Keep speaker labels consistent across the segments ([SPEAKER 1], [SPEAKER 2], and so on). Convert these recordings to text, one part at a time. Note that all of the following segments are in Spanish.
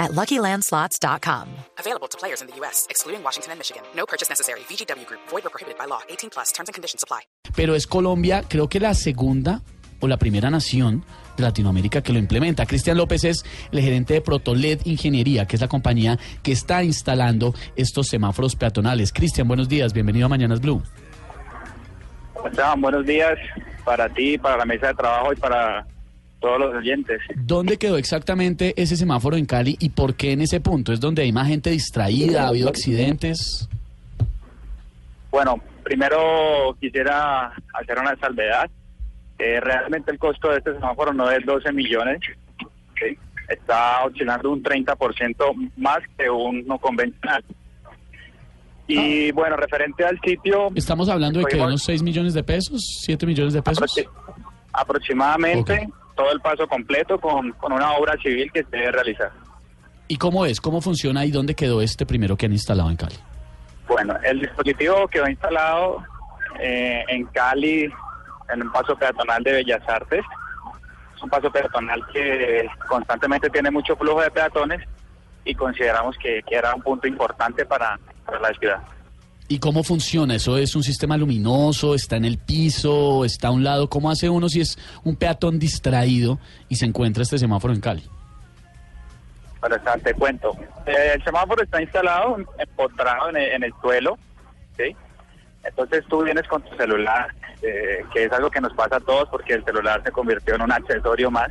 [SPEAKER 1] at LuckyLandSlots.com.
[SPEAKER 2] Available to players in the U.S., excluding Washington and Michigan. No purchase necessary. VGW Group. Void or prohibited by law. 18 plus. Terms and conditions apply.
[SPEAKER 3] pero es Colombia, creo que la segunda o la primera nación de Latinoamérica que lo implementa. Cristian López es el gerente de Protoled Ingeniería, que es la compañía que está instalando estos semáforos peatonales. Cristian, buenos días, bienvenido a Mañanas Blue.
[SPEAKER 4] Esteban, buenos días para ti, para la mesa de trabajo y para todos los oyentes.
[SPEAKER 3] ¿Dónde quedó exactamente ese semáforo en Cali y por qué en ese punto? ¿Es donde hay más gente distraída? ¿Ha habido accidentes?
[SPEAKER 4] Bueno, primero quisiera hacer una salvedad. Eh, realmente el costo de este semáforo no es 12 millones, ¿sí? está oscilando un 30% más que uno convencional. Y bueno, referente al sitio,
[SPEAKER 3] Estamos hablando de que unos 6 millones de pesos, 7 millones de pesos.
[SPEAKER 4] aproxi- aproximadamente todo el paso completo con, con una obra civil que se debe realizar.
[SPEAKER 3] ¿Y cómo es? ¿Cómo funciona y dónde quedó este primero que han instalado en Cali?
[SPEAKER 4] Bueno, el dispositivo quedó instalado eh, en Cali, en un paso peatonal de Bellas Artes. Es un paso peatonal que constantemente tiene mucho flujo de peatones y consideramos que, que era un punto importante para, para la ciudad.
[SPEAKER 3] ¿Y cómo funciona? ¿Eso es un sistema luminoso? ¿Está en el piso? ¿Está a un lado? ¿Cómo hace uno si es un peatón distraído y se encuentra este semáforo en Cali?
[SPEAKER 4] Pero está, te cuento. Eh, el semáforo está instalado, empotrado en el, en el suelo, ¿sí? Entonces tú vienes con tu celular, eh, que es algo que nos pasa a todos porque el celular se convirtió en un accesorio más.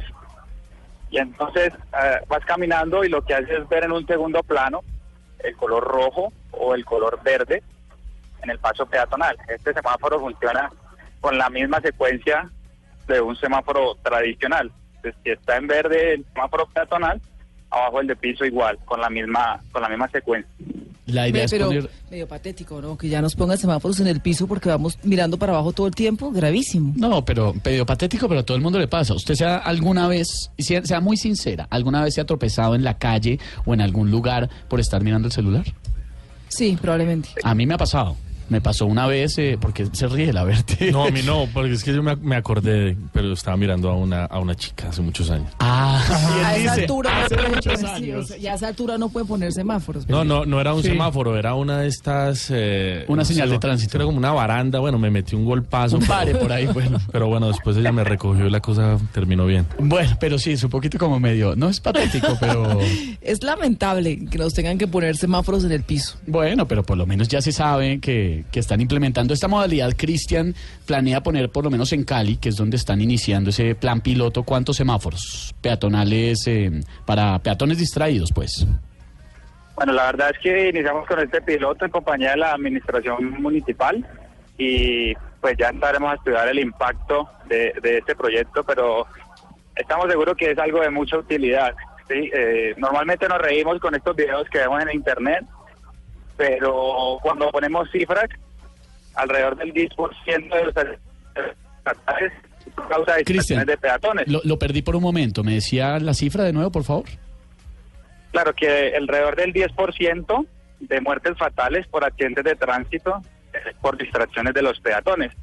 [SPEAKER 4] Y entonces eh, vas caminando y lo que haces es ver en un segundo plano el color rojo o el color verde en el paso peatonal. Este semáforo funciona con la misma secuencia de un semáforo tradicional. Entonces, si está en verde el semáforo peatonal, abajo el de piso igual, con la misma, con la misma secuencia.
[SPEAKER 3] La idea es
[SPEAKER 5] pero
[SPEAKER 3] poner...
[SPEAKER 5] medio patético, ¿no? Que ya nos pongan semáforos en el piso porque vamos mirando para abajo todo el tiempo. Gravísimo.
[SPEAKER 3] No, pero medio patético, pero a todo el mundo le pasa. ¿Usted sea alguna vez, sea, sea muy sincera, alguna vez se ha tropezado en la calle o en algún lugar por estar mirando el celular?
[SPEAKER 5] Sí, probablemente.
[SPEAKER 3] A mí me ha pasado. Me pasó una vez, eh, porque se ríe la verte.
[SPEAKER 6] No, a mí no, porque es que yo me, me acordé, pero estaba mirando a una, a una chica hace muchos años.
[SPEAKER 3] Ah,
[SPEAKER 5] a esa
[SPEAKER 3] dice,
[SPEAKER 5] altura no
[SPEAKER 3] hace muchos
[SPEAKER 5] poner- sí, o
[SPEAKER 3] años.
[SPEAKER 5] sea, a esa altura no puede poner semáforos.
[SPEAKER 6] No, no, no era un
[SPEAKER 3] Sí.
[SPEAKER 6] semáforo, era una de estas... eh,
[SPEAKER 3] Una
[SPEAKER 6] no sé,
[SPEAKER 3] señal de
[SPEAKER 6] no,
[SPEAKER 3] tránsito.
[SPEAKER 6] Era como una baranda, bueno, me metí un golpazo.
[SPEAKER 3] Un pare por ahí, bueno.
[SPEAKER 6] Pero bueno, después ella me recogió y la cosa terminó bien.
[SPEAKER 3] Bueno, pero sí, es un poquito como medio, no es patético, pero
[SPEAKER 5] Es lamentable que nos tengan que poner semáforos en el piso.
[SPEAKER 3] bueno, pero por lo menos ya se sabe que, que están implementando esta modalidad. Cristian planea poner por lo menos en Cali, que es donde están iniciando ese plan piloto, ¿cuántos semáforos peatonales eh, para peatones distraídos, pues?
[SPEAKER 4] Bueno, la verdad es que iniciamos con este piloto en compañía de la administración municipal y pues ya estaremos a estudiar el impacto de, este proyecto, pero estamos seguros que es algo de mucha utilidad. ¿sí? Eh, normalmente nos reímos con estos videos que vemos en internet, pero cuando ponemos cifras, alrededor del 10% de los estatales causa
[SPEAKER 3] Cristian,
[SPEAKER 4] distracciones de peatones.
[SPEAKER 3] Lo, lo perdí por un momento. ¿Me decía la cifra de nuevo, por favor?
[SPEAKER 4] Claro que alrededor del 10% de muertes fatales por accidentes de tránsito por distracciones de los peatones.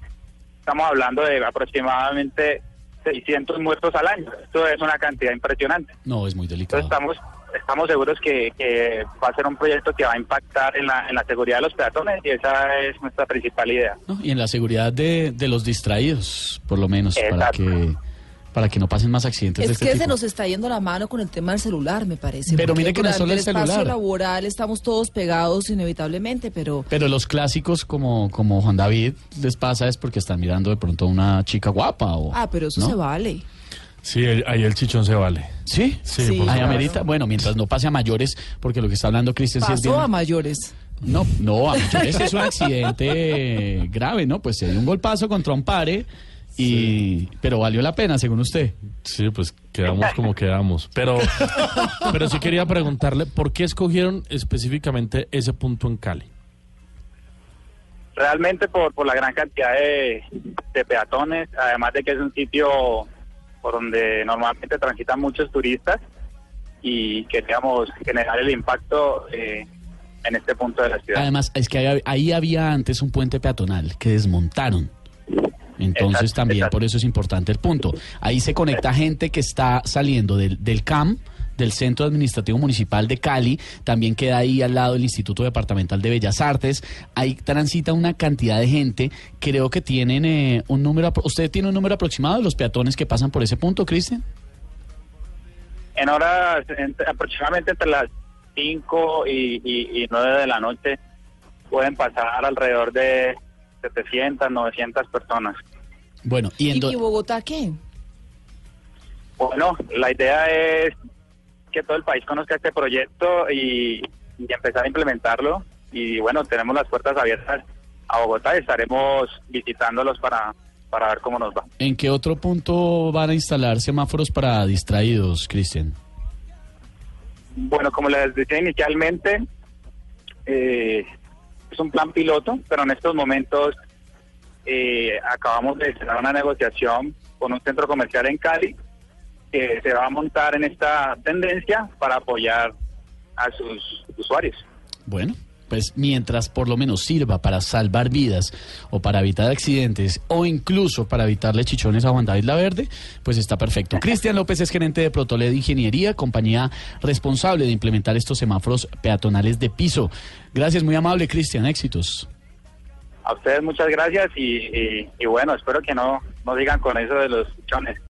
[SPEAKER 4] Estamos hablando de aproximadamente 600 muertos al año. Esto es una cantidad impresionante.
[SPEAKER 3] No, es muy delicado.
[SPEAKER 4] Entonces estamos estamos seguros que, que va a ser un proyecto que va a impactar en la, en la seguridad de los peatones y esa es nuestra principal idea.
[SPEAKER 3] ¿no? Y en la seguridad de, de los distraídos, por lo menos, para que, para que no pasen más accidentes de
[SPEAKER 5] Es
[SPEAKER 3] este
[SPEAKER 5] que
[SPEAKER 3] tipo.
[SPEAKER 5] se nos está yendo la mano con el tema del celular, me parece.
[SPEAKER 3] Pero mire que no es solo el
[SPEAKER 5] espacio
[SPEAKER 3] celular.
[SPEAKER 5] laboral estamos todos pegados inevitablemente, pero
[SPEAKER 3] Pero los clásicos como, como Juan David les pasa es porque están mirando de pronto a una chica guapa o...
[SPEAKER 5] ah, pero eso
[SPEAKER 3] ¿no?
[SPEAKER 5] se vale.
[SPEAKER 6] Sí, el- ahí el chichón se vale.
[SPEAKER 3] ¿Sí?
[SPEAKER 6] Sí,
[SPEAKER 5] Sí.
[SPEAKER 6] supuesto.
[SPEAKER 3] amerita, bueno, mientras no pase a mayores, porque lo que está hablando Cristian sí es
[SPEAKER 5] Pasó
[SPEAKER 3] bien-
[SPEAKER 5] a mayores.
[SPEAKER 3] No, no, a mayores es un accidente grave, ¿no? Pues se dio un golpazo contra un pare y... Pero valió la pena, según usted.
[SPEAKER 6] Sí, pues quedamos como quedamos. Pero, pero sí quería preguntarle, ¿por qué escogieron específicamente ese punto en Cali?
[SPEAKER 4] realmente por, por la gran cantidad de, de peatones, además de que es un sitio por donde normalmente transitan muchos turistas y queríamos generar el impacto eh, en este punto de la ciudad.
[SPEAKER 3] Además, es que ahí, ahí había antes un puente peatonal que desmontaron. Entonces
[SPEAKER 4] Exacto,
[SPEAKER 3] también
[SPEAKER 4] exacto.
[SPEAKER 3] por eso es importante el punto. Ahí se conecta gente que está saliendo del, del CAM, del Centro Administrativo Municipal de Cali, también queda ahí al lado el Instituto Departamental de Bellas Artes. Ahí transita una cantidad de gente. Creo que tienen eh, un número, ¿usted tiene un número aproximado de los peatones que pasan por ese punto, Cristian?
[SPEAKER 4] En horas aproximadamente entre las 5 y, y, y 9 de la noche pueden pasar alrededor de 700, 900 personas.
[SPEAKER 3] Bueno, y en
[SPEAKER 5] ¿Y,
[SPEAKER 3] do-
[SPEAKER 5] y Bogotá qué?
[SPEAKER 4] Bueno, la idea es que todo el país conozca este proyecto y, y empezar a implementarlo. Y bueno, tenemos las puertas abiertas a Bogotá y estaremos visitándolos para, para ver cómo nos va.
[SPEAKER 3] ¿en qué otro punto van a instalar semáforos para distraídos, Cristian?
[SPEAKER 4] Bueno, como les decía inicialmente, eh, es un plan piloto, pero en estos momentos eh, acabamos de cerrar una negociación con un centro comercial en Cali que se va a montar en esta tendencia para apoyar a sus usuarios.
[SPEAKER 3] Bueno, pues mientras por lo menos sirva para salvar vidas o para evitar accidentes o incluso para evitarle chichones a Juan David La Verde, pues está perfecto. Cristian López es gerente de Protoled Ingeniería, compañía responsable de implementar estos semáforos peatonales de piso. Gracias, muy amable, Cristian. Éxitos.
[SPEAKER 4] A ustedes muchas gracias y, y- y bueno, espero que no, no digan con eso de los chichones.